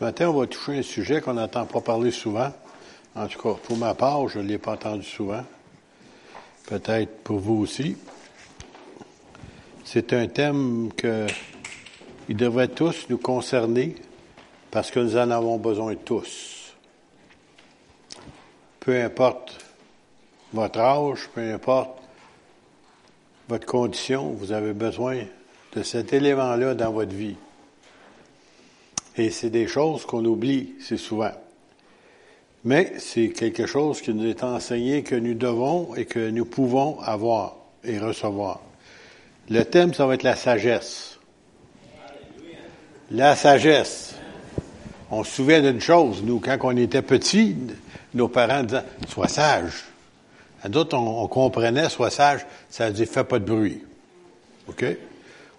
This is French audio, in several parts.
Ce matin, on va toucher un sujet qu'on n'entend pas parler souvent. En tout cas, pour ma part, je ne l'ai pas entendu souvent. Peut-être pour vous aussi. C'est un thème que il devrait tous nous concerner parce que nous en avons besoin tous. Peu importe votre âge, peu importe votre condition, vous avez besoin de cet élément-là dans votre vie. Et c'est des choses qu'on oublie, c'est souvent. Mais c'est quelque chose qui nous est enseigné que nous devons et que nous pouvons avoir et recevoir. Le thème, ça va être la sagesse. La sagesse. On se souvient d'une chose, nous, quand on était petits, nos parents disaient, sois sage. À d'autres, on, comprenait, sois sage, ça veut dire, fais pas de bruit. OK?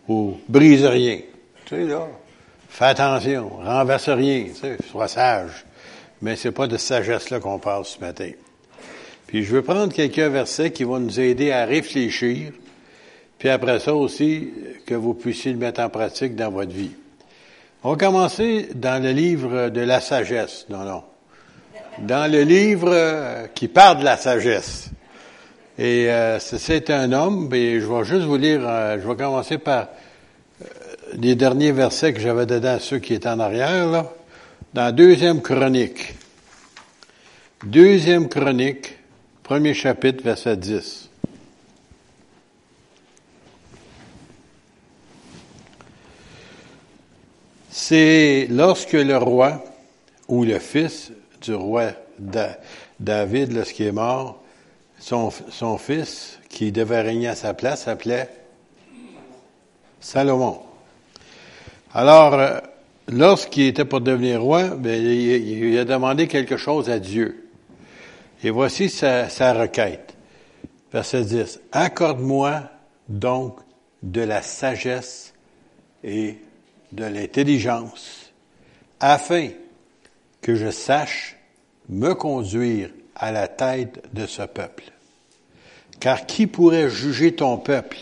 Ou brise rien. Tu sais, là, fais attention, renverse rien, tu sais, sois sage. Mais c'est pas de sagesse-là qu'on parle ce matin. Puis je veux prendre quelques versets qui vont nous aider à réfléchir, puis après ça aussi, que vous puissiez le mettre en pratique dans votre vie. On va commencer dans le livre de la sagesse. Non, non. Dans le livre qui parle de la sagesse. Et euh, c'est un homme, et je vais juste vous lire, euh, je vais commencer par les derniers versets que j'avais dedans, ceux qui étaient en arrière, là. Dans Deuxième Chronique. Deuxième Chronique, premier chapitre, verset 10. C'est lorsque le roi, ou le fils du roi David, lorsqu'il est mort, son, son fils, qui devait régner à sa place, s'appelait Salomon. Alors, euh, lorsqu'il était pour devenir roi, ben, il, a demandé quelque chose à Dieu. Et voici sa, sa requête. Verset 10. Accorde-moi donc de la sagesse et de l'intelligence, afin que je sache me conduire à la tête de ce peuple. Car qui pourrait juger ton peuple,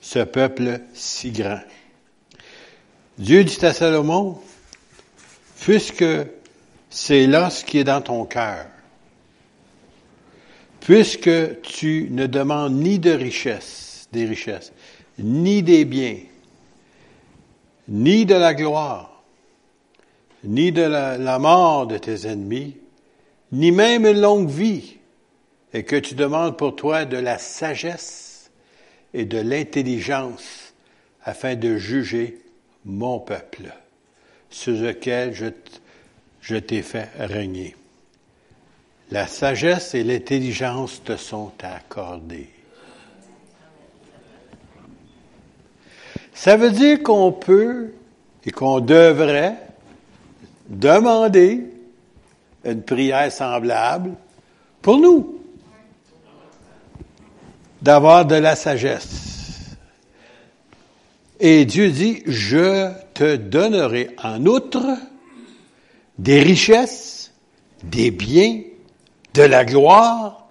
ce peuple si grand? Dieu dit à Salomon, puisque c'est là ce qui est dans ton cœur, puisque tu ne demandes ni de richesse, des richesses, ni des biens, ni de la gloire, ni de la, la mort de tes ennemis, ni même une longue vie, et que tu demandes pour toi de la sagesse et de l'intelligence afin de juger mon peuple, sur lequel je, t'ai fait régner. La sagesse et l'intelligence te sont accordées. Ça veut dire qu'on peut et qu'on devrait demander une prière semblable pour nous. D'avoir de la sagesse. Et Dieu dit, je te donnerai en outre des richesses, des biens, de la gloire,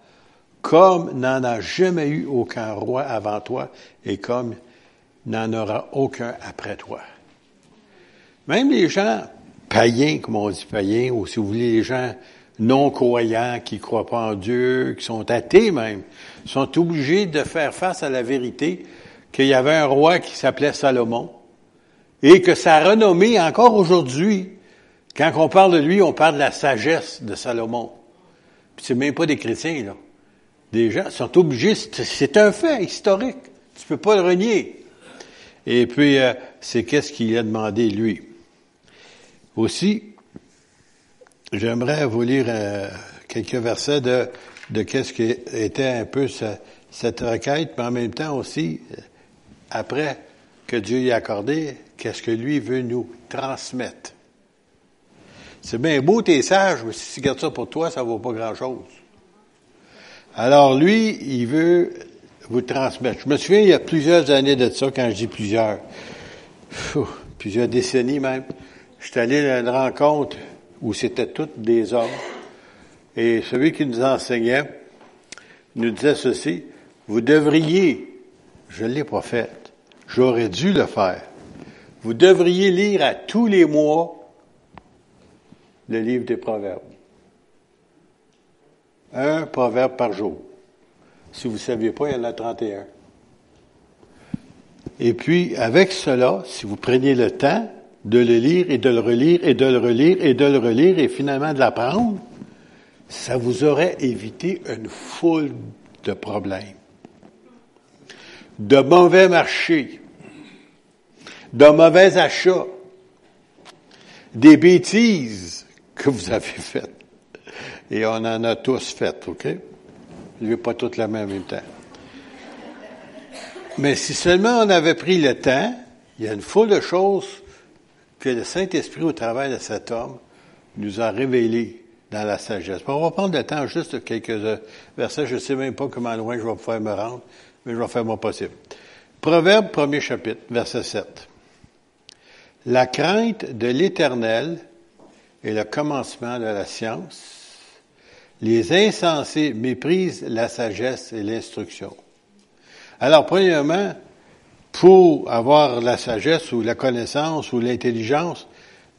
comme n'en a jamais eu aucun roi avant toi et comme n'en aura aucun après toi. Même les gens païens, comme on dit païens, ou si vous voulez, les gens non croyants, qui croient pas en Dieu, qui sont athées même, sont obligés de faire face à la vérité qu'il y avait un roi qui s'appelait Salomon et que sa renommée, encore aujourd'hui, quand on parle de lui, on parle de la sagesse de Salomon. Puis c'est même pas des chrétiens, là. Des gens sont obligés, c'est un fait historique. Tu peux pas le renier. Et puis, euh, c'est qu'est-ce qu'il a demandé, lui? Aussi, j'aimerais vous lire euh, quelques versets de, qu'est-ce qui était un peu cette requête, mais en même temps aussi, euh, après que Dieu y a accordé, qu'est-ce que lui veut nous transmettre? C'est bien beau, t'es sage, mais si tu gardes ça pour toi, ça vaut pas grand-chose. Alors lui, il veut vous transmettre. Je me souviens, il y a plusieurs années de ça, quand je dis plusieurs, plusieurs décennies même, J'étais allé à une rencontre où c'était toutes des hommes. Et celui qui nous enseignait nous disait ceci, vous devriez, je ne l'ai pas fait, j'aurais dû le faire, vous devriez lire à tous les mois le livre des Proverbes. Un proverbe par jour. Si vous ne saviez pas, il y en a 31. Et puis, avec cela, si vous preniez le temps de le lire et de le relire et de le relire et de le relire et finalement de l'apprendre, ça vous aurait évité une foule de problèmes. De mauvais marchés, de mauvais achats, des bêtises que vous avez faites. Et on en a tous faites, OK? Je ne vais pas toutes la même en même temps. Mais si seulement on avait pris le temps, il y a une foule de choses que le Saint-Esprit, au travers de cet homme, nous a révélées dans la sagesse. On va prendre le temps juste quelques versets. Je ne sais même pas comment loin je vais pouvoir me rendre, mais je vais faire mon possible. Proverbe, premier chapitre, verset 7. La crainte de l'Éternel est le commencement de la science. Les insensés méprisent la sagesse et l'instruction. Alors, premièrement, pour avoir la sagesse ou la connaissance ou l'intelligence,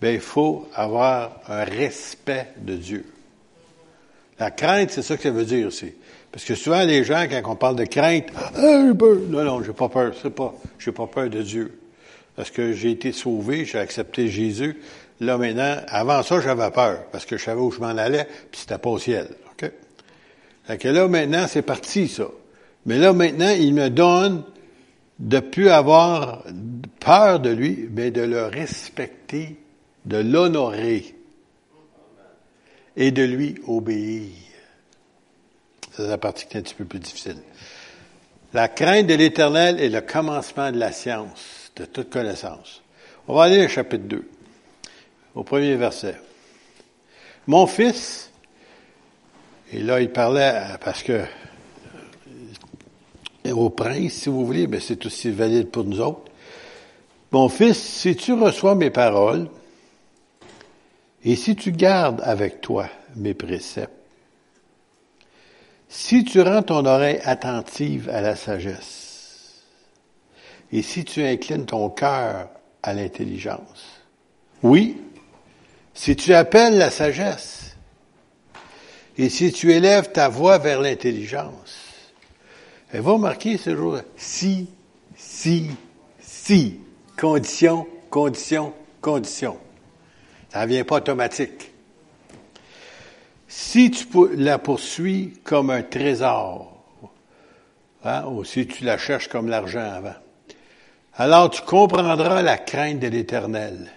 ben, il faut avoir un respect de Dieu. La crainte, c'est ça que ça veut dire aussi. Parce que souvent, les gens, quand on parle de crainte, ah, non, non, j'ai pas peur, c'est pas, j'ai pas peur de Dieu. Parce que j'ai été sauvé, j'ai accepté Jésus. Là, maintenant, avant ça, j'avais peur, parce que je savais où je m'en allais, puis c'était pas au ciel. OK? Fait que là, maintenant, c'est parti, ça. Mais là, maintenant, il me donne de plus avoir peur de lui, mais de le respecter, de l'honorer et de lui obéir. C'est la partie qui est un petit peu plus difficile. La crainte de l'éternel est le commencement de la science, de toute connaissance. On va aller au chapitre 2, au premier verset. Mon fils, et là il parlait parce que au prince, si vous voulez, mais c'est aussi valide pour nous autres. Mon fils, si tu reçois mes paroles, et si tu gardes avec toi mes préceptes, si tu rends ton oreille attentive à la sagesse, et si tu inclines ton cœur à l'intelligence, oui, si tu appelles la sagesse, et si tu élèves ta voix vers l'intelligence, elle va marquer ce jour si, si, si. Condition, condition, condition. Ça ne vient pas automatique. Si tu la poursuis comme un trésor, hein, ou si tu la cherches comme l'argent avant, alors tu comprendras la crainte de l'Éternel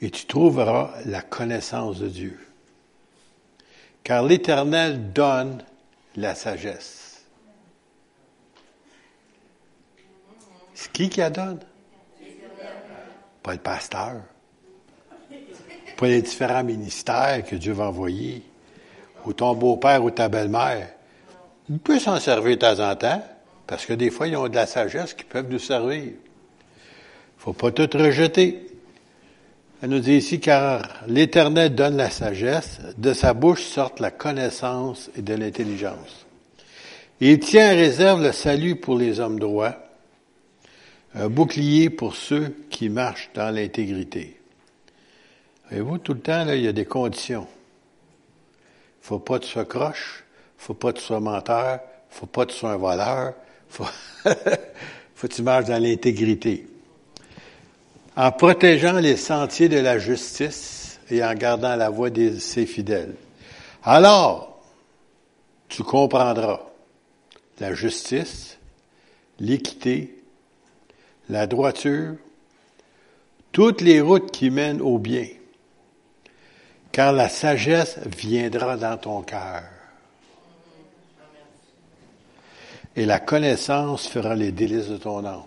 et tu trouveras la connaissance de Dieu. Car l'Éternel donne la sagesse. C'est qui qui la donne? Pas le pasteur. Pas les différents ministères que Dieu va envoyer. Ou ton beau-père ou ta belle-mère. Il peut s'en servir de temps en temps, parce que des fois, ils ont de la sagesse qui peuvent nous servir. Faut pas tout rejeter. Elle nous dit ici, car l'Éternel donne la sagesse, de sa bouche sortent la connaissance et de l'intelligence. Il tient en réserve le salut pour les hommes droits, un bouclier pour ceux qui marchent dans l'intégrité. Et vous, tout le temps, là, il y a des conditions. Faut pas que tu sois croche, faut pas que tu sois menteur, faut pas que tu sois un voleur, faut, faut que tu marches dans l'intégrité en protégeant les sentiers de la justice et en gardant la voie de ses fidèles. Alors, tu comprendras la justice, l'équité, la droiture, toutes les routes qui mènent au bien, car la sagesse viendra dans ton cœur. Et la connaissance fera les délices de ton âme.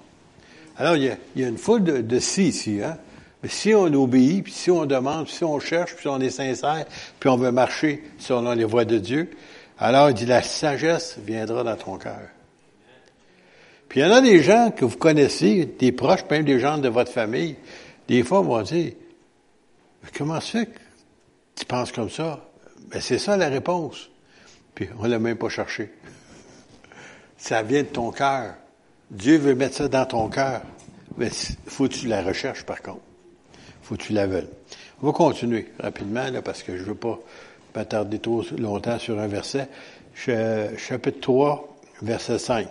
Alors, il y a, une foule de, si ici, hein? Mais si on obéit, puis si on demande, puis si on cherche, puis si on est sincère, puis on veut marcher selon les voies de Dieu, alors il dit, la sagesse viendra dans ton cœur. Puis il y en a des gens que vous connaissez, des proches, même des gens de votre famille, des fois, on va dire, comment que tu penses comme ça? Ben, c'est ça la réponse. Puis on l'a même pas cherché. Ça vient de ton cœur. Dieu veut mettre ça dans ton cœur. Mais faut que tu la recherches, par contre. faut que tu la veuilles. On va continuer rapidement, là, parce que je veux pas m'attarder trop longtemps sur un verset. Chapitre 3, verset 5.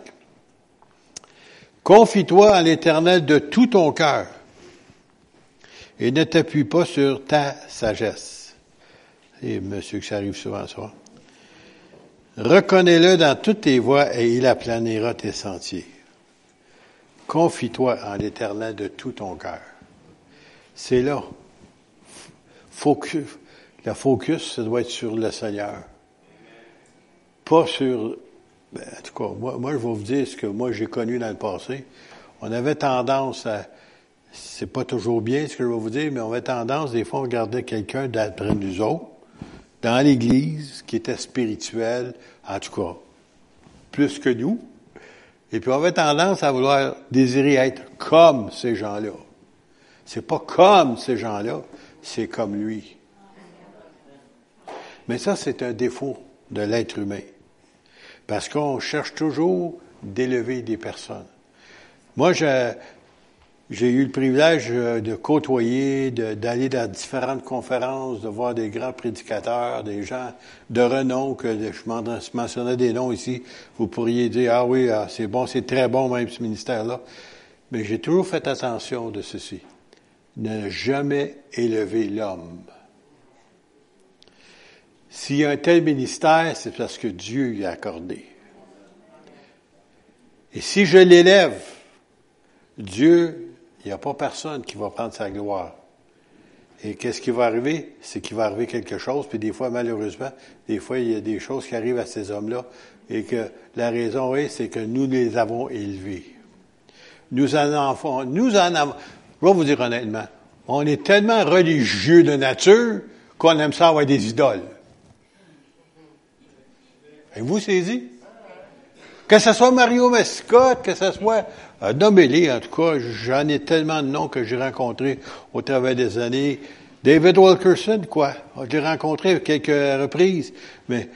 Confie-toi à l'Éternel de tout ton cœur et ne t'appuie pas sur ta sagesse. Et monsieur que ça arrive souvent ça. Reconnais-le dans toutes tes voies et il aplanira tes sentiers. Confie-toi en l'Éternel de tout ton cœur. C'est là. Focus. La focus, ça doit être sur le Seigneur. Pas sur ben, en tout cas, moi, moi, je vais vous dire ce que moi j'ai connu dans le passé. On avait tendance à, c'est pas toujours bien ce que je vais vous dire, mais on avait tendance, des fois, on regardait quelqu'un d'après nous autres, dans l'Église, qui était spirituel, en tout cas, plus que nous. Et puis on avait tendance à vouloir désirer être comme ces gens-là. C'est pas comme ces gens-là, c'est comme lui. Mais ça, c'est un défaut de l'être humain. Parce qu'on cherche toujours d'élever des personnes. Moi, j'ai eu le privilège euh, de côtoyer, d'aller dans différentes conférences, de voir des grands prédicateurs, des gens de renom, que je mentionnais des noms ici. Vous pourriez dire, ah oui, ah, c'est bon, c'est très bon même ce ministère-là. Mais j'ai toujours fait attention de ceci. Ne jamais élever l'homme. S'il y a un tel ministère, c'est parce que Dieu lui a accordé. Et si je l'élève, Dieu, il n'y a pas personne qui va prendre sa gloire. Et qu'est-ce qui va arriver? C'est qu'il va arriver quelque chose, puis des fois, malheureusement, des fois, il y a des choses qui arrivent à ces hommes-là, et que la raison est, c'est que nous les avons élevés. Nous en avons, nous en avons, je vais vous dire honnêtement, on est tellement religieux de nature qu'on aime ça avoir des idoles. Avez-vous saisi? Que ce soit Mario Mascotte, que ce soit euh, nommez en tout cas, j'en ai tellement de noms que j'ai rencontrés au travers des années. David Wilkerson, quoi. J'ai rencontré quelques reprises, mais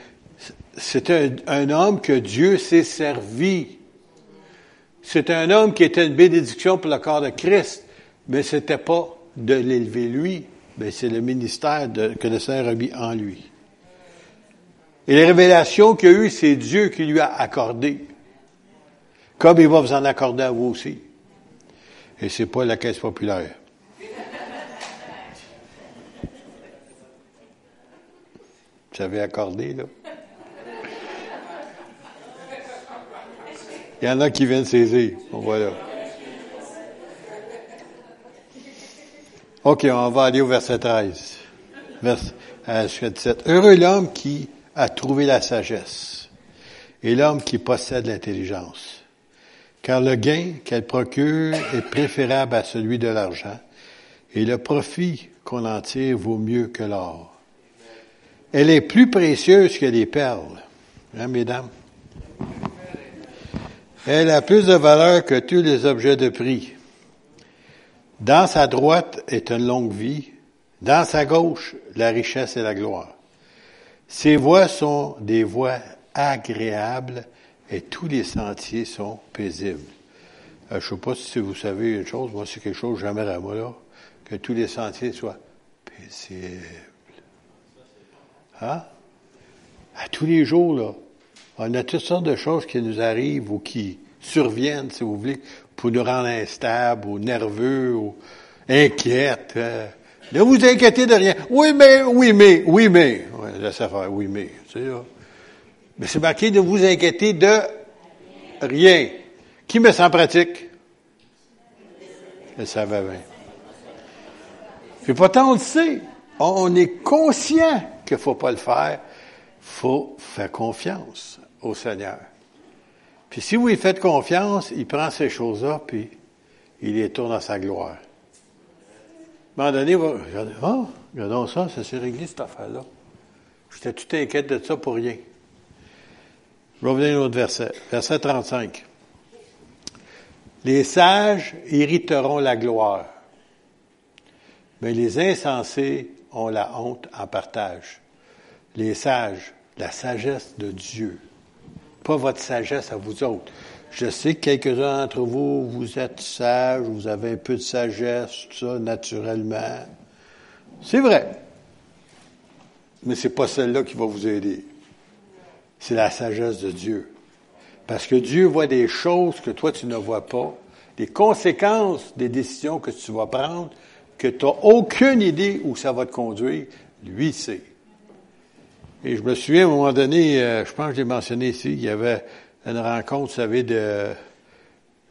c'est un, homme que Dieu s'est servi. C'est un homme qui était une bénédiction pour le corps de Christ, mais c'était pas de l'élever lui, mais c'est le ministère que le Seigneur a mis en lui. Et les révélations qu'il a eues, c'est Dieu qui lui a accordé. Comme il va vous en accorder à vous aussi. Et c'est pas la caisse populaire. Vous avez accordé, là? Il y en a qui viennent saisir. Bon, voilà. OK, on va aller au verset 13. Verset 17. Heureux l'homme qui à trouver la sagesse et l'homme qui possède l'intelligence. Car le gain qu'elle procure est préférable à celui de l'argent et le profit qu'on en tire vaut mieux que l'or. Elle est plus précieuse que les perles, hein, mesdames? Elle a plus de valeur que tous les objets de prix. Dans sa droite est une longue vie, dans sa gauche la richesse et la gloire. Ces voies sont des voies agréables et tous les sentiers sont paisibles. Euh, je ne sais pas si vous savez une chose, moi c'est quelque chose que j'aimerais à moi là, que tous les sentiers soient paisibles. Hein? À tous les jours, là, on a toutes sortes de choses qui nous arrivent ou qui surviennent, si vous voulez, pour nous rendre instables ou nerveux ou inquiètes. Hein. Ne vous inquiétez de rien. Oui, mais, oui, mais, oui, mais. Ouais, laissez faire, oui, mais. Ça. Mais c'est marqué de vous inquiéter de rien. Qui me sent pratique? Ça va bien. Puis pourtant, on le sait. On est conscient qu'il ne faut pas le faire. Faut faire confiance au Seigneur. Puis si vous lui faites confiance, il prend ces choses-là, puis il les tourne à sa gloire. Moment donné, va, oh, regardons ça, ça s'est réglé cette affaire-là. J'étais tout inquiète de ça pour rien. Je vais revenir à un autre verset. Verset 35. Les sages hériteront la gloire, mais les insensés ont la honte en partage. Les sages, la sagesse de Dieu, pas votre sagesse à vous autres. Je sais que quelques-uns d'entre vous, vous êtes sages, vous avez un peu de sagesse, tout ça, naturellement. C'est vrai. Mais c'est pas celle-là qui va vous aider. C'est la sagesse de Dieu. Parce que Dieu voit des choses que toi tu ne vois pas, des conséquences des décisions que tu vas prendre, que tu n'as aucune idée où ça va te conduire. Lui sait. Et je me souviens, à un moment donné, euh, je pense que j'ai mentionné ici, il y avait une rencontre, vous savez, de,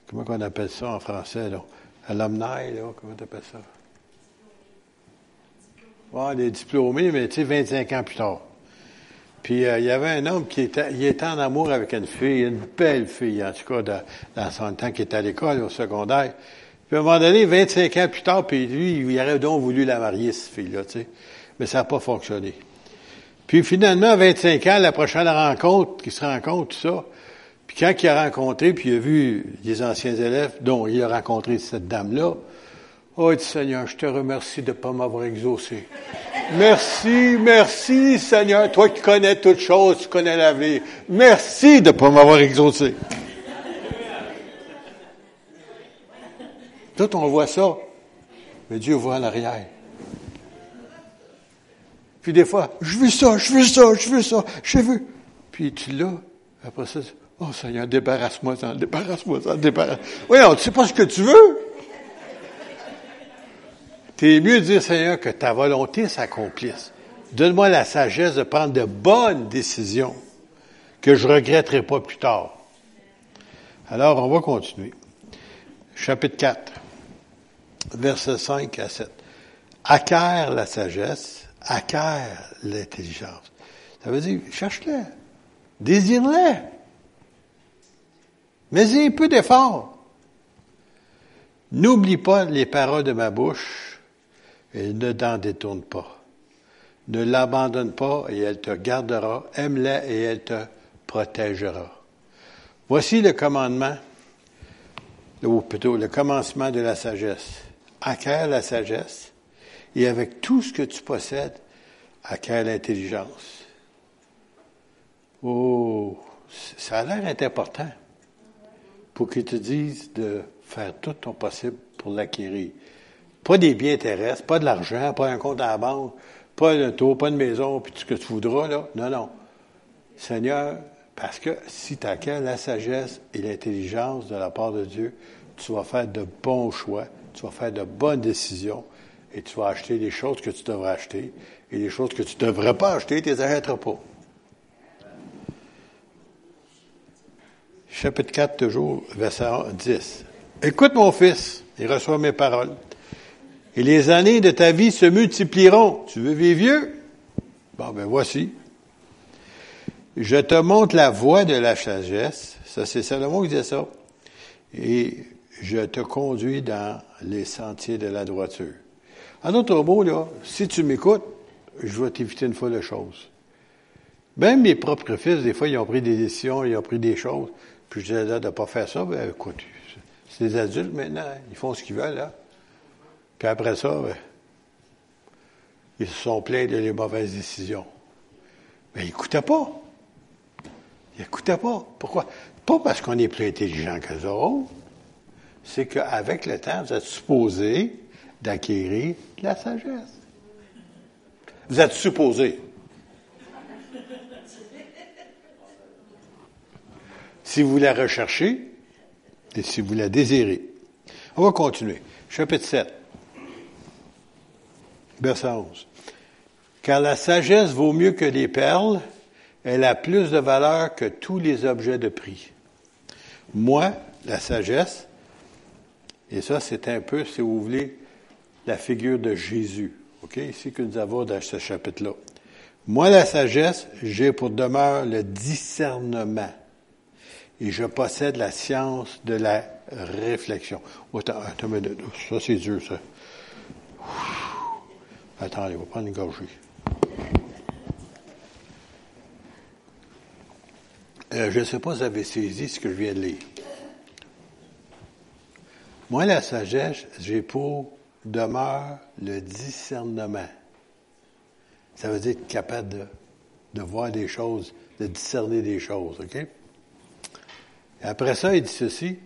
comment on appelle ça en français, là? Alumni, là, comment tu appelles ça? Ouais, des diplômés, mais tu sais, 25 ans plus tard. Puis euh, il y avait un homme qui était, il était en amour avec une fille, une belle fille, en tout cas, dans, dans son temps, qui était à l'école, au secondaire. Puis à un moment donné, 25 ans plus tard, puis lui, il aurait donc voulu la marier, cette fille-là, tu sais. Mais ça n'a pas fonctionné. Puis finalement, à 25 ans, la prochaine rencontre, qui se rencontre, tout ça, quand il a rencontré, puis il a vu des anciens élèves, dont il a rencontré cette dame-là, Oh, Seigneur, je te remercie de ne pas m'avoir exaucé. Merci, merci, Seigneur. Toi qui connais toutes choses, tu connais l'avenir. Merci de ne pas m'avoir exaucé. Tout on voit ça. Mais Dieu voit en arrière. Puis des fois, je veux ça, je veux ça, je veux ça, je veux. Puis tu l'as. Après ça, oh Seigneur, débarrasse-moi ça, débarrasse-moi ça, débarrasse. Oui, on ne sait pas ce que tu veux? C'est mieux de dire, Seigneur, que ta volonté s'accomplisse. Donne-moi la sagesse de prendre de bonnes décisions que je regretterai pas plus tard. Alors, on va continuer. Chapitre 4, versets 5 à 7. Acquiert la sagesse, acquiert l'intelligence. Ça veut dire, cherche-la, désire-la. Mais un peu d'effort. N'oublie pas les paroles de ma bouche et ne t'en détourne pas. Ne l'abandonne pas et elle te gardera. Aime-la et elle te protégera. Voici le commandement, ou plutôt le commencement de la sagesse. Acquiert la sagesse et avec tout ce que tu possèdes, acquiert l'intelligence. Oh, ça a l'air important pour qu'ils te disent de faire tout ton possible pour l'acquérir. Pas des biens terrestres, pas de l'argent, pas un compte à la banque, pas un tour, pas une maison, puis tout ce que tu voudras, là. Non, non. Seigneur, parce que si tu as la sagesse et l'intelligence de la part de Dieu, tu vas faire de bons choix, tu vas faire de bonnes décisions, et tu vas acheter les choses que tu devrais acheter, et les choses que tu ne devrais pas acheter, tu les achèteras pas. Chapitre 4, toujours, verset 10. Écoute mon fils et reçois mes paroles et les années de ta vie se multiplieront. Tu veux vivre vieux? Bon, ben voici. Je te montre la voie de la sagesse. Ça, c'est Salomon qui disait ça. Et je te conduis dans les sentiers de la droiture. En d'autres mots, là, si tu m'écoutes, je vais t'éviter une fois de choses. Même mes propres fils, des fois, ils ont pris des décisions, ils ont pris des choses. Je disais, de ne pas faire ça, ben écoute, c'est des adultes maintenant, ils font ce qu'ils veulent, là. Puis après ça, ben, ils se sont plaints de les mauvaises décisions. Mais ils n'écoutaient pas. Ils n'écoutaient pas. Pourquoi? Pas parce qu'on est plus intelligent qu'eux autres. C'est qu'avec le temps, vous êtes supposé d'acquérir la sagesse. Vous êtes supposé. Si vous la recherchez et si vous la désirez. On va continuer. Chapitre 7. Verset 11. Car la sagesse vaut mieux que les perles, elle a plus de valeur que tous les objets de prix. Moi, la sagesse, et ça c'est un peu, si vous voulez, la figure de Jésus, ok, ici que nous avons dans ce chapitre-là. Moi, la sagesse, j'ai pour demeure le discernement et je possède la science de la réflexion. Attends, attends, ça c'est dur, ça. Attendez, on va prendre une gorgée. Euh, je ne sais pas si vous avez saisi ce que je viens de lire. Moi, la sagesse, j'ai pour demeure le discernement. Ça veut dire être capable de voir des choses, de discerner des choses, OK? Après ça, il dit ceci.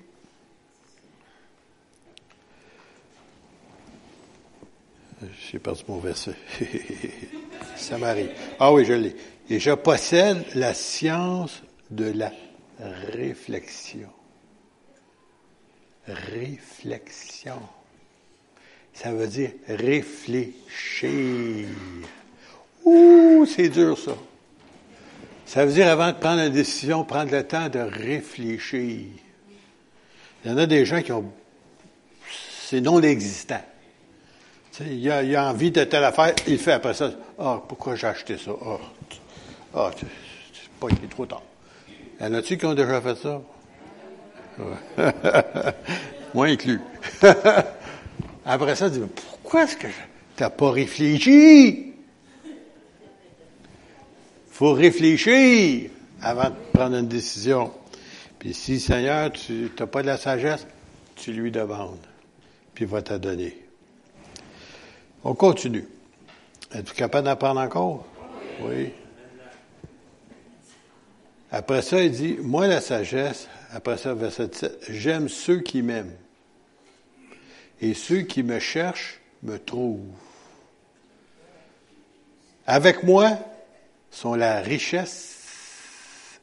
J'ai perdu mon verset. ça m'arrive. Ah oui, je l'ai. Et je possède la science de la réflexion. Réflexion. Ça veut dire réfléchir. Ouh, c'est dur ça. Ça veut dire avant de prendre une décision, prendre le temps de réfléchir. Il y en a des gens qui ont... C'est non existant. il, a, il a envie de telle affaire, il fait après ça. Ah, pourquoi j'ai acheté ça? Ah, ah c'est pas, il est trop tard. Y en a-tu qui ont déjà fait ça? Moi inclus. après ça, tu dis, pourquoi est-ce que t'as pas réfléchi? Faut réfléchir avant de prendre une décision. Puis si, Seigneur, tu n'as pas de la sagesse, tu lui demandes, puis il va te donner. On continue. Es-tu capable d'apprendre encore? Oui. Après ça, il dit, moi la sagesse, après ça, verset 7, j'aime ceux qui m'aiment. Et ceux qui me cherchent me trouvent. Avec moi, sont la richesse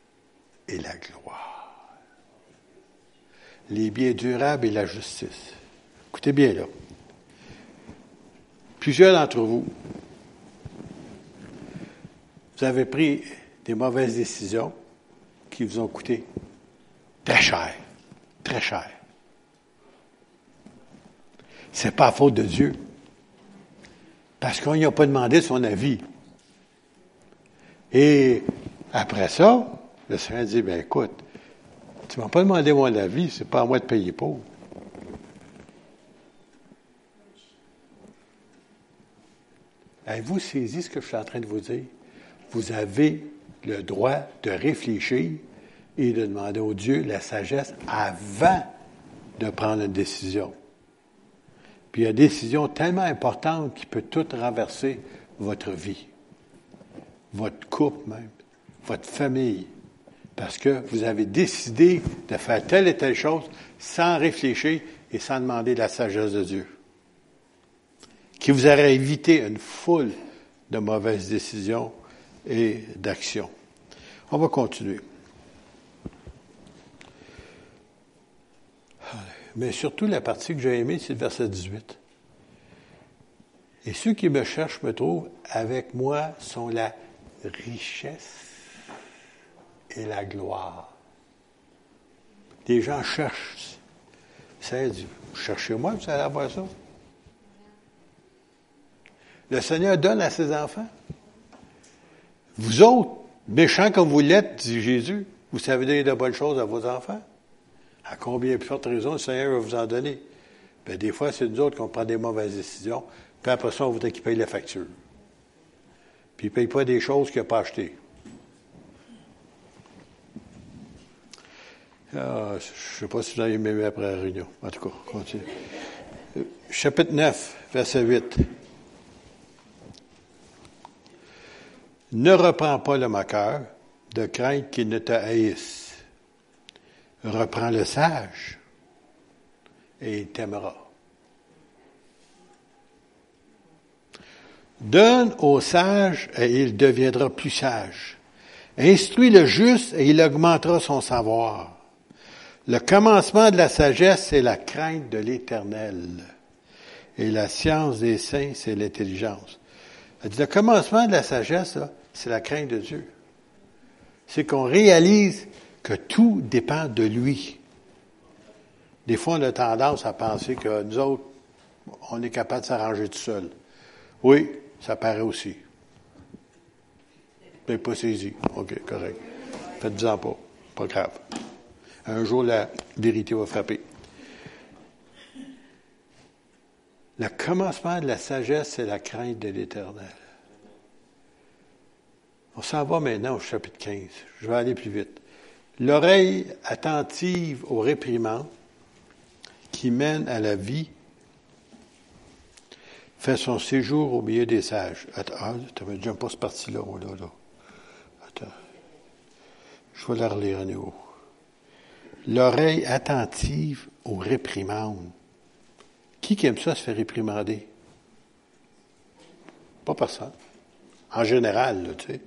et la gloire. Les biens durables et la justice. Écoutez bien là. Plusieurs d'entre vous, vous avez pris des mauvaises décisions qui vous ont coûté très cher, très cher. C'est pas à faute de Dieu. Parce qu'on n'y a pas demandé son avis. Et après ça, le Seigneur dit, ben écoute, tu m'as pas demandé mon avis, c'est pas à moi de payer pour. Avez-vous saisi ce que je suis en train de vous dire? Vous avez le droit de réfléchir et de demander au Dieu la sagesse avant de prendre une décision. Puis il y a une décision tellement importante qui peut tout renverser votre vie votre couple même, votre famille, parce que vous avez décidé de faire telle et telle chose sans réfléchir et sans demander la sagesse de Dieu, qui vous aurait évité une foule de mauvaises décisions et d'actions. On va continuer. Mais surtout, la partie que j'ai aimée, c'est le verset 18. Et ceux qui me cherchent me trouvent, avec moi sont la richesse et la gloire. Des gens cherchent. C'est cherchez-moi, vous allez avoir ça. Le Seigneur donne à ses enfants. Vous autres, méchants comme vous l'êtes, dit Jésus, vous savez donner de bonnes choses à vos enfants? À combien plus forte raison le Seigneur va vous en donner? Bien, des fois, c'est nous autres qu'on prend des mauvaises décisions, puis après ça, on voudrait qu'ils payent la facture puis il ne paye pas des choses qu'il n'a pas achetées. Ah, je ne sais pas si vous avez aimé après la réunion. En tout cas, continue. Chapitre 9, verset 8. Ne reprends pas le moqueur de crainte qu'il ne te haïsse. Reprends le sage et il t'aimera. Donne au sage et il deviendra plus sage. Instruis le juste et il augmentera son savoir. Le commencement de la sagesse, c'est la crainte de l'éternel. Et la science des saints, c'est l'intelligence. Le commencement de la sagesse, c'est la crainte de Dieu. C'est qu'on réalise que tout dépend de lui. Des fois, on a tendance à penser que nous autres, on est capable de s'arranger tout seul. Oui, ça paraît aussi. Mais pas saisi. OK, correct. Faites-en pas. Pas grave. Un jour, la vérité va frapper. Le commencement de la sagesse, c'est la crainte de l'éternel. On s'en va maintenant au chapitre 15. Je vais aller plus vite. L'oreille attentive aux réprimandes qui mènent à la vie fait son séjour au milieu des sages. Attends, ah, tu n'avais déjà pas ce parti-là, là, là. Attends. Je vais la relire à nouveau. l'oreille attentive aux réprimandes. Qui aime ça se faire réprimander? Pas personne. En général, tu sais.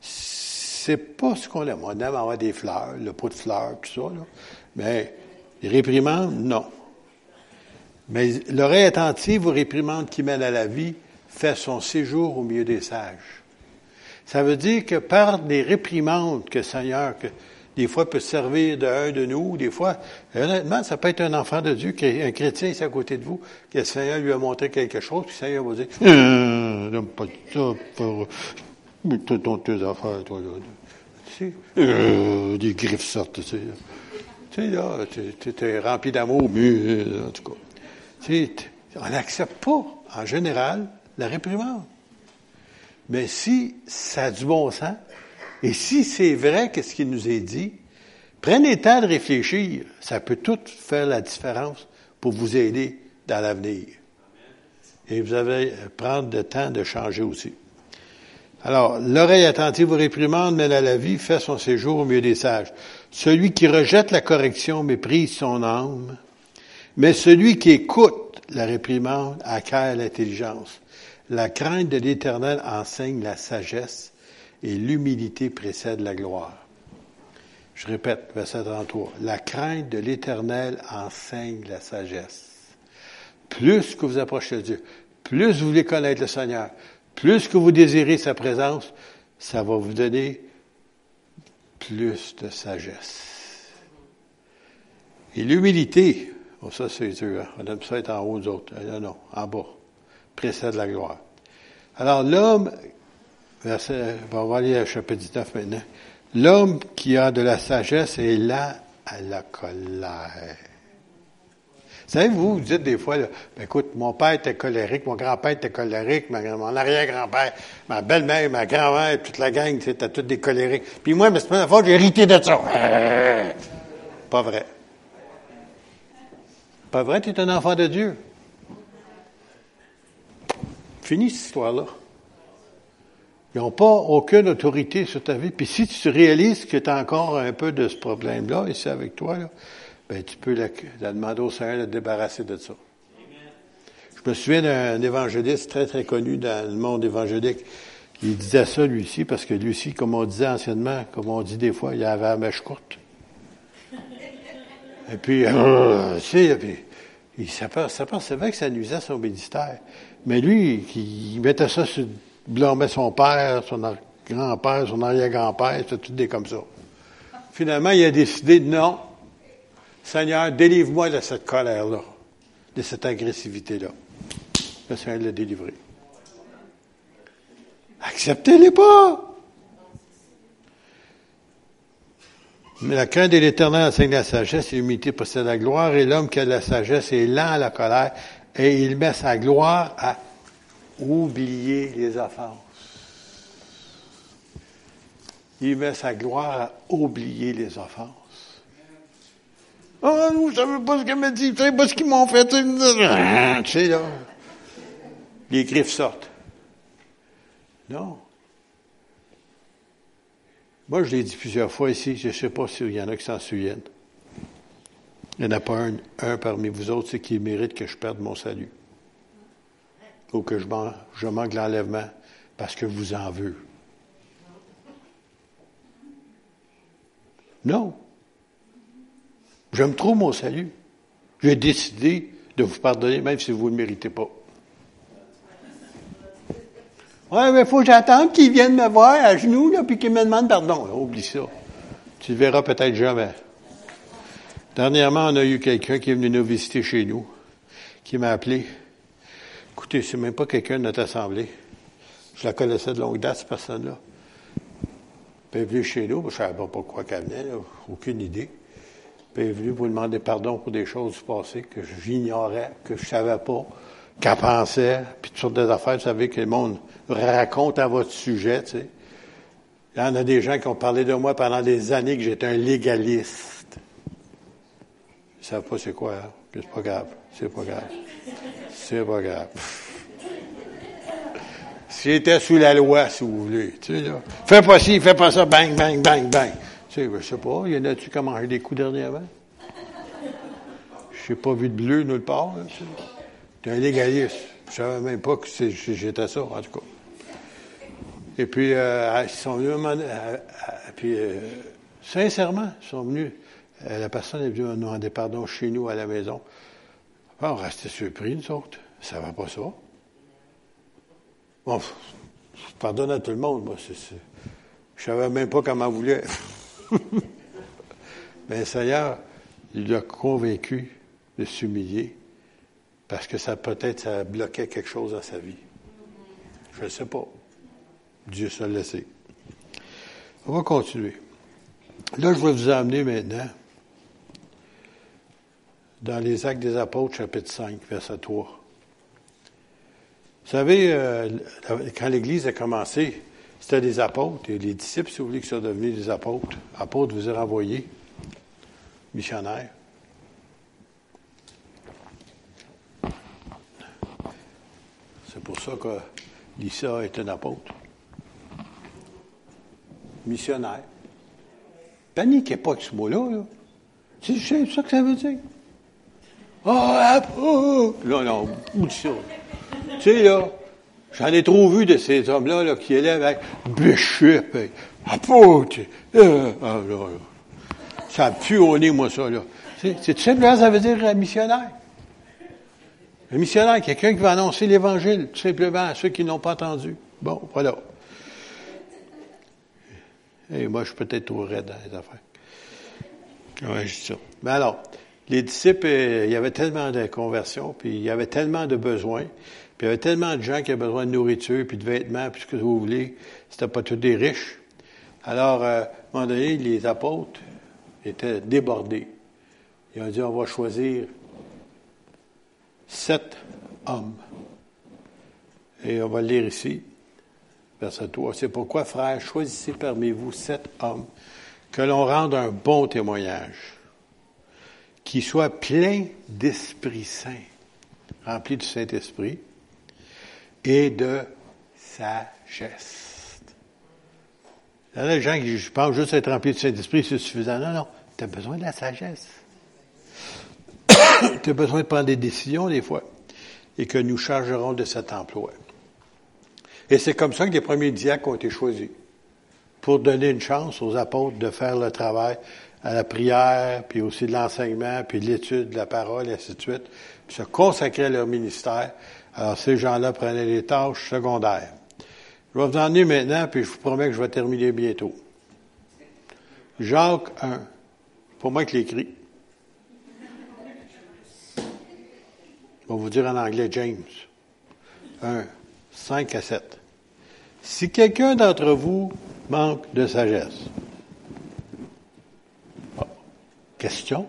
C'est pas ce qu'on aime. On aime avoir des fleurs, le pot de fleurs, tout ça, là. Mais les réprimandes, non. Mais l'oreille attentive aux réprimandes qui mènent à la vie fait son séjour au milieu des sages. Ça veut dire que par des réprimandes que le Seigneur, que des fois peut servir d'un de nous, des fois, honnêtement, ça peut être un enfant de Dieu, un chrétien ici à côté de vous, que le Seigneur lui a montré quelque chose, puis le Seigneur va dire, n'aime pas ça, pour, tes affaires, toi. Tu sais, euh, des griffes sortent, tu sais. Tu sais, là, tu es rempli d'amour, mais, en tout cas. On n'accepte pas, en général, la réprimande. Mais si ça a du bon sens, et si c'est vrai qu'est-ce qu'il nous est dit, prenez le temps de réfléchir. Ça peut tout faire la différence pour vous aider dans l'avenir. Et vous avez prendre le temps de changer aussi. Alors, l'oreille attentive aux réprimandes mène à la vie, fait son séjour au milieu des sages. Celui qui rejette la correction méprise son âme, mais celui qui écoute la réprimande acquiert l'intelligence. La crainte de l'Éternel enseigne la sagesse et l'humilité précède la gloire. Je répète, verset 33. La crainte de l'Éternel enseigne la sagesse. Plus que vous approchez de Dieu, plus vous voulez connaître le Seigneur, plus que vous désirez sa présence, ça va vous donner plus de sagesse. Et l'humilité, oh ça c'est dur, hein? on aime ça être en haut des autres. Non, non, en bas, précède la gloire. Alors l'homme verset, on va aller au chapitre 19 maintenant. L'homme qui a de la sagesse est là à la colère. Savez-vous, vous dites des fois, là, ben, écoute, mon père était colérique, mon grand-père était colérique, mon arrière-grand-père, ma belle-mère, ma grand-mère, toute la gang, c'était tous des colériques. Puis moi, mais c'est pas la faute, j'ai hérité de ça. Pas vrai. Pas vrai, tu es un enfant de Dieu? Fini cette histoire-là. Ils n'ont pas aucune autorité sur ta vie. Puis si tu réalises que tu as encore un peu de ce problème-là ici avec toi, ben, tu peux la, demander au Seigneur de te débarrasser de ça. Je me souviens d'un évangéliste très, très connu dans le monde évangélique. Il disait ça, lui aussi, parce que lui aussi, comme on disait anciennement, comme on dit des fois, il avait la mèche courte. Et puis, euh, tu sais, puis, s'apercevait que ça nuisait à son ministère. Mais lui, il mettait ça sur blâmait son père, son grand-père, son arrière-grand-père, c'était tout des comme ça. Finalement, il a décidé, non, Seigneur, délivre-moi de cette colère-là, de cette agressivité-là. Le Seigneur l'a délivré. Acceptez-les pas! Mais la crainte de l'éternel enseigne la sagesse et l'humilité possède la gloire, et l'homme qui a de la sagesse est lent à la colère, et il met sa gloire à oublier les offenses. Il met sa gloire à oublier les offenses. Oh, vous ne savez pas ce qu'elle m'a dit, vous savez pas ce qu'ils m'ont fait. Tu sais, là. Les griffes sortent. Non. Moi, je l'ai dit plusieurs fois ici, je ne sais pas s'il y en a qui s'en souviennent. Il n'y en a pas un, parmi vous autres qui mérite que je perde mon salut ou que je, manque l'enlèvement parce que vous en veux. Non. J'aime trop mon salut. J'ai décidé de vous pardonner même si vous ne le méritez pas. Ouais, mais faut que j'attende qu'il vienne me voir à genoux, là, puis qu'il me demande pardon. Oublie ça. Tu le verras peut-être jamais. Dernièrement, on a eu quelqu'un qui est venu nous visiter chez nous, qui m'a appelé. Écoutez, c'est même pas quelqu'un de notre assemblée. Je la connaissais de longue date, cette personne-là. Elle est venue chez nous, je ne savais pas pourquoi qu'elle venait, aucune idée. Elle est venue pour demander pardon pour des choses du passé que j'ignorais, que je savais pas, qu'elle pensait, puis toutes sortes d'affaires, vous savez, que le monde raconte à votre sujet, tu sais. Il y en a des gens qui ont parlé de moi pendant des années que j'étais un légaliste. Ils ne savent pas c'est quoi, hein? c'est pas grave, c'est pas grave. C'est pas grave. J'étais sous la loi, si vous voulez. Tu sais, là. Fais pas ci, fais pas ça, bang, bang, bang, bang. Tu sais, je sais pas, y en a-tu qui ont mangé des coups dernièrement? Je n'ai pas vu de bleu nulle part. Tu es un légaliste. Je savais même pas que j'étais ça, en tout cas. Et puis, ils sont venus, euh, puis, sincèrement, ils sont venus. la personne est venue nous demander pardon chez nous à la maison. on restait surpris, nous autres. Ça va pas ça. Bon, je pardonne à tout le monde, moi. Je je savais même pas comment voulait. Mais le Seigneur, il l'a convaincu de s'humilier parce que ça peut-être ça bloquait quelque chose dans sa vie. Je ne sais pas. Dieu se laissé. On va continuer. Là, je vais vous emmener maintenant dans les Actes des Apôtres, chapitre 5, verset 3. Vous savez, euh, quand l'Église a commencé, c'était des apôtres, et les disciples, si vous voulez, qui sont devenus des apôtres. Apôtres vous êtes envoyés, missionnaires. C'est pour ça que Lisa est un apôtre. Missionnaire. Paniquez pas avec ce mot-là. Là. C'est ça que ça veut dire. Ah, oh, Non, non, ou ça. Tu sais, là, j'en ai trop vu de ces hommes-là là, qui élèvent avec bishop, apôtre. Euh, ah. Ça pue au nez, moi, ça. là. C'est tout simplement, ça veut dire euh, missionnaire. Un missionnaire, quelqu'un qui va annoncer l'Évangile, tout simplement, à ceux qui n'ont pas entendu. Bon, voilà. Et moi, je suis peut-être trop raide dans les affaires. Oui, je dis ça. Mais alors, les disciples, euh, il y avait tellement de conversions, puis il y avait tellement de besoins, puis il y avait tellement de gens qui avaient besoin de nourriture, puis de vêtements, puis ce que vous voulez. C'était pas tous des riches. Alors, euh, à un moment donné, les apôtres étaient débordés. Ils ont dit, on va choisir sept hommes. Et on va lire ici, verset 3. C'est pourquoi, frères, choisissez parmi vous sept hommes que l'on rende un bon témoignage qui soit plein d'Esprit Saint, rempli du Saint-Esprit, et de sagesse. Il y a des gens qui pensent juste être rempli du Saint-Esprit, c'est suffisant. Non, non, tu as besoin de la sagesse. tu as besoin de prendre des décisions des fois, et que nous chargerons de cet emploi. Et c'est comme ça que les premiers diacres ont été choisis, pour donner une chance aux apôtres de faire le travail à la prière, puis aussi de l'enseignement, puis de l'étude de la parole, et ainsi de suite, puis se consacrer à leur ministère. Alors, ces gens-là prenaient les tâches secondaires. Je vais vous en dire maintenant, puis je vous promets que je vais terminer bientôt. Jacques 1. Pour moi qui l'écrit. Je vais vous dire en anglais James. 1, 5 à 7. Si quelqu'un d'entre vous manque de sagesse, Question?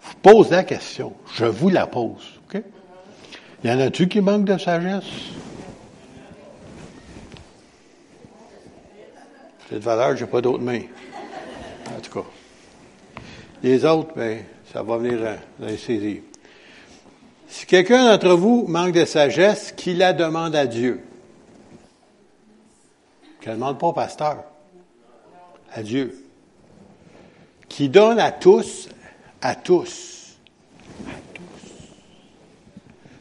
Vous posez la question. Je vous la pose. OK? Y en a-tu qui manquent de sagesse? Cette valeur, j'ai pas d'autres mains. En tout cas. Les autres, ben, ça va venir euh, dans les saisir. Si quelqu'un d'entre vous manque de sagesse, qu'il la demande à Dieu. Qu'elle ne demande pas au pasteur. À Dieu qui donne à tous, à tous, à tous.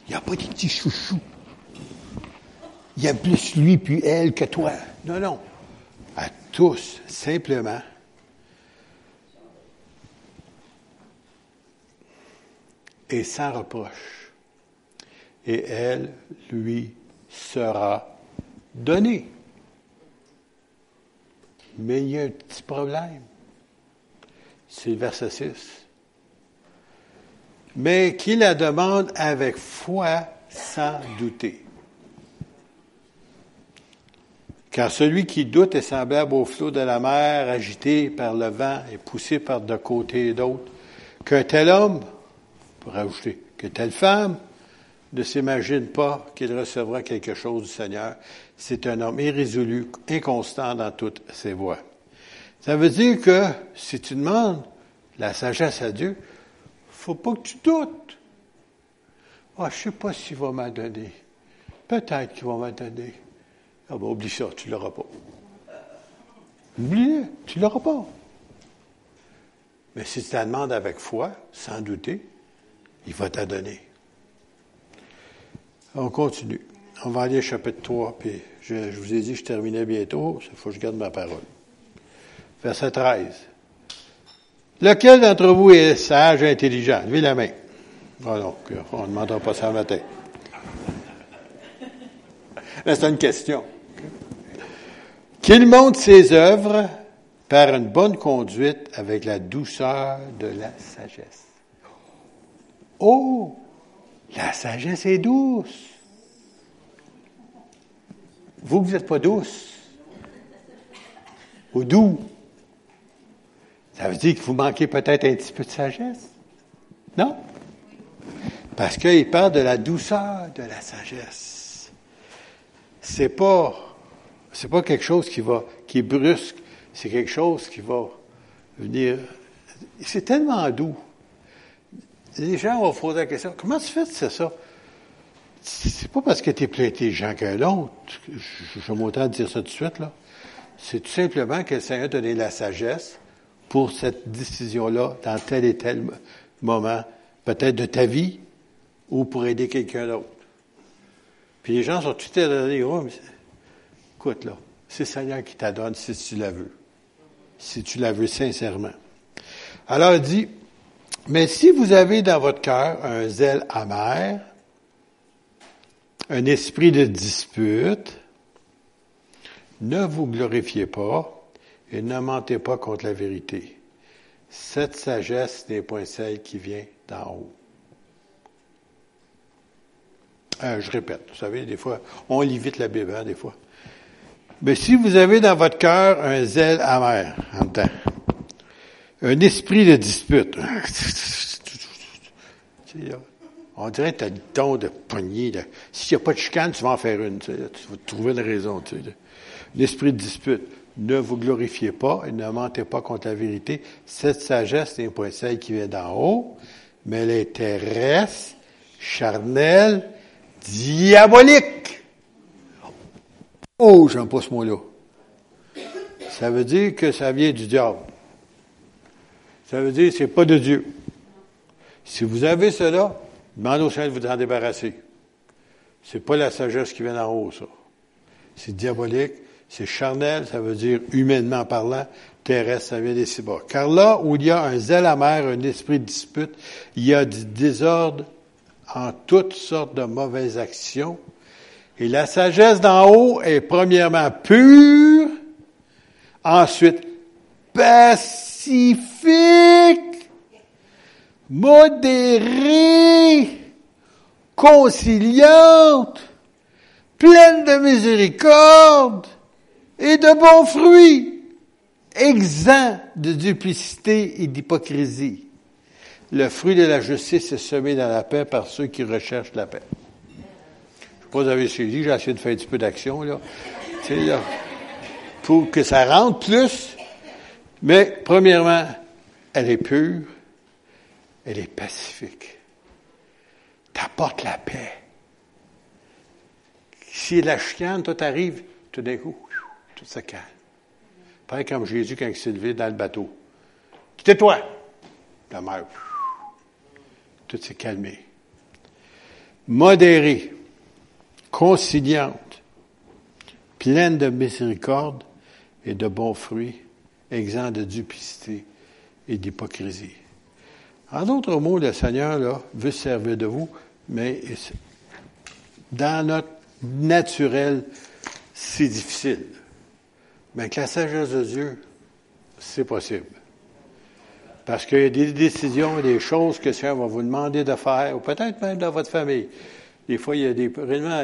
Il n'y a pas de petits chouchous. Il y a plus lui puis elle que toi. Non, non. À tous, simplement. Et sans reproche. Et elle lui sera donnée. Mais il y a un petit problème c'est le verset 6. Mais qui la demande avec foi sans douter. Car celui qui doute est semblable au flot de la mer, agité par le vent et poussé par de côté et d'autre. Qu'un tel homme, pour ajouter, que telle femme ne s'imagine pas qu'il recevra quelque chose du Seigneur. C'est un homme irrésolu, inconstant dans toutes ses voies. Ça veut dire que si tu demandes la sagesse à Dieu, faut pas que tu doutes. Ah, je sais pas s'il va m'en donner. Peut-être qu'il va m'en donner. Ah ben, oublie ça, tu l'auras pas. Oublie-le, tu l'auras pas. Mais si tu la demandes avec foi, sans douter, il va t'en donner. On continue. On va aller au chapitre 3, puis je, vous ai dit que je terminais bientôt, il faut que je garde ma parole. Verset 13. Lequel d'entre vous est sage et intelligent? Levez la main. Oh non, on ne demandera pas ça matin. C'est une question. Qu'il montre ses œuvres par une bonne conduite avec la douceur de la sagesse. Oh, la sagesse est douce. Vous, vous n'êtes pas douce. Ou doux. Ça veut dire que vous manquez peut-être un petit peu de sagesse. Non? Parce qu'il parle de la douceur de la sagesse. C'est pas, c'est pas quelque chose qui va, qui est brusque. C'est quelque chose qui va venir. C'est tellement doux. Les gens vont poser la question, comment tu fais c'est ça? C'est pas parce que tu es plus intelligent que l'autre. Je, m'autant dire ça tout de suite, là. C'est tout simplement que le Seigneur a donné la sagesse pour cette décision-là dans tel et tel moment, peut-être de ta vie, ou pour aider quelqu'un d'autre. Puis les gens sont tout à mais écoute là, c'est le Seigneur qui t'adonne si tu la veux. Si tu la veux sincèrement. Alors il dit, mais si vous avez dans votre cœur un zèle amer, un esprit de dispute, ne vous glorifiez pas et ne mentez pas contre la vérité. Cette sagesse n'est point celle qui vient d'en haut. Euh, je répète, vous savez, des fois, on lit vite la Bible, hein, des fois. Mais si vous avez dans votre cœur un zèle amer, en temps, un esprit de dispute, on dirait que tu as le ton de poignée. S'il n'y a pas de chicane, tu vas en faire une. Tu, vas trouver une raison. Tu L'esprit de dispute. Ne vous glorifiez pas et ne mentez pas contre la vérité. Cette sagesse n'est pas celle qui vient d'en haut, mais elle est terrestre, charnelle, diabolique. Oh, j'aime pas ce mot-là. Ça veut dire que ça vient du diable. Ça veut dire que c'est pas de Dieu. Si vous avez cela, demandez au Seigneur de vous en débarrasser. C'est pas la sagesse qui vient d'en haut, ça. C'est diabolique, c'est charnel, ça veut dire humainement parlant, terrestre, ça vient des bas. Car là où il y a un zèle amer, un esprit de dispute, il y a du désordre en toutes sortes de mauvaises actions. Et la sagesse d'en haut est premièrement pure, ensuite pacifique, modérée, conciliante, pleine de miséricorde et de bons fruits, exempt de duplicité et d'hypocrisie. Le fruit de la justice est semé dans la paix par ceux qui recherchent la paix. Je ne sais pas si vous avez saisi, j'ai essayé de faire un petit peu d'action, là. là. Pour que ça rentre plus. Mais, premièrement, elle est pure, elle est pacifique. T'apporte la paix. Si la chicane, toi, t'arrives, tout d'un coup, tout se calme. Pareil comme Jésus quand il s'est levé dans le bateau. Quittez-toi! La mer, tout s'est calmé. Modérée, conciliante, pleine de miséricorde et de bons fruits, exempt de duplicité et d'hypocrisie. En d'autres mots, le Seigneur là, veut servir de vous, mais dans notre naturel, c'est difficile. Mais avec la sagesse de Dieu, c'est possible. Parce qu'il y a des décisions des choses que le Seigneur va vous demander de faire, ou peut-être même dans votre famille. Des fois, il y a des,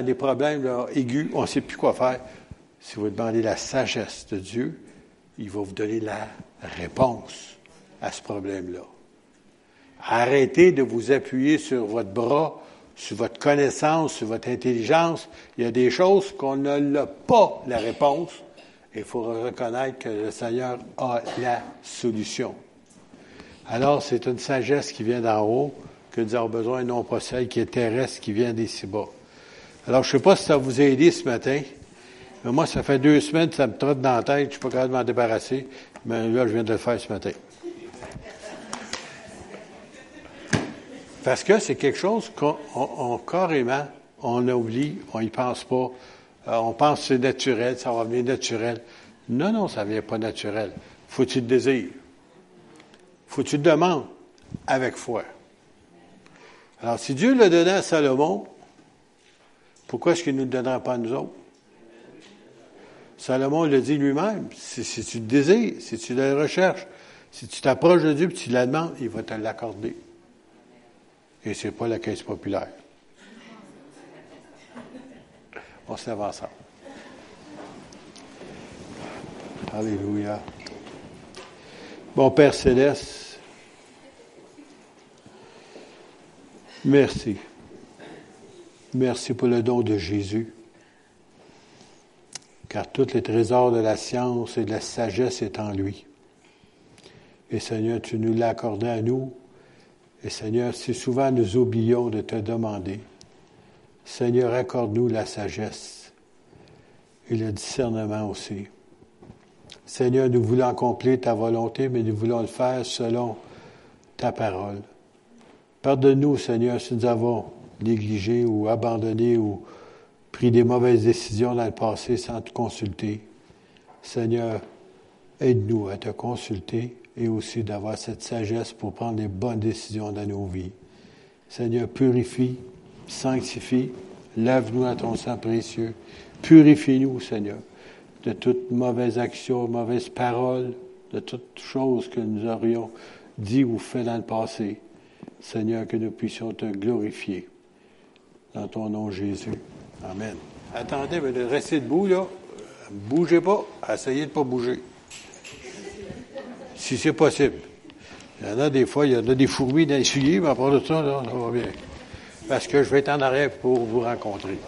des problèmes aigus, on ne sait plus quoi faire. Si vous demandez la sagesse de Dieu, il va vous donner la réponse à ce problème-là. Arrêtez de vous appuyer sur votre bras, sur votre connaissance, sur votre intelligence. Il y a des choses qu'on n'a pas la réponse. Il faut reconnaître que le Seigneur a la solution. Alors, c'est une sagesse qui vient d'en haut que nous avons besoin, non pas celle qui est terrestre, qui vient d'ici bas. Alors, je ne sais pas si ça vous a aidé ce matin. Moi, ça fait deux semaines, ça me trotte dans la tête, je suis pas capable de m'en débarrasser. Mais là, je viens de le faire ce matin. Parce que c'est quelque chose qu'on carrément, on oublie, on y pense pas. Euh, on pense que c'est naturel, ça va venir naturel. Non, non, ça ne vient pas naturel. Faut que tu le désires. Faut que tu le demandes avec foi. Alors, si Dieu l'a donné à Salomon, pourquoi est-ce qu'il ne nous le donnera pas à nous autres? Salomon le dit lui-même, si, tu le désires, si tu le recherches, si tu t'approches de Dieu et tu la demandes, il va te l'accorder. Et ce n'est pas la caisse populaire. On se lève. Alléluia. Bon Père céleste, merci. Merci pour le don de Jésus. Car tous les trésors de la science et de la sagesse est en lui. Et Seigneur, tu nous l'as accordé à nous. Et Seigneur, si souvent nous oublions de te demander, Seigneur, accorde-nous la sagesse et le discernement aussi. Seigneur, nous voulons accomplir ta volonté, mais nous voulons le faire selon ta parole. Pardonne-nous, Seigneur, si nous avons négligé ou abandonné ou pris des mauvaises décisions dans le passé sans te consulter. Seigneur, aide-nous à te consulter et aussi d'avoir cette sagesse pour prendre les bonnes décisions dans nos vies. Seigneur, purifie, sanctifie, lave-nous à ton sang précieux. Purifie-nous, Seigneur de toute mauvaise action, mauvaise parole, de toute chose que nous aurions dit ou fait dans le passé. Seigneur, que nous puissions te glorifier. Dans ton nom, Jésus. Amen. Attendez, mais restez debout, là. Bougez pas. Essayez de ne pas bouger. Si c'est possible. Il y en a des fois, il y en a des fourmis d'essuyer, mais à part de ça, là, ça va bien. Parce que je vais être en arrêt pour vous rencontrer.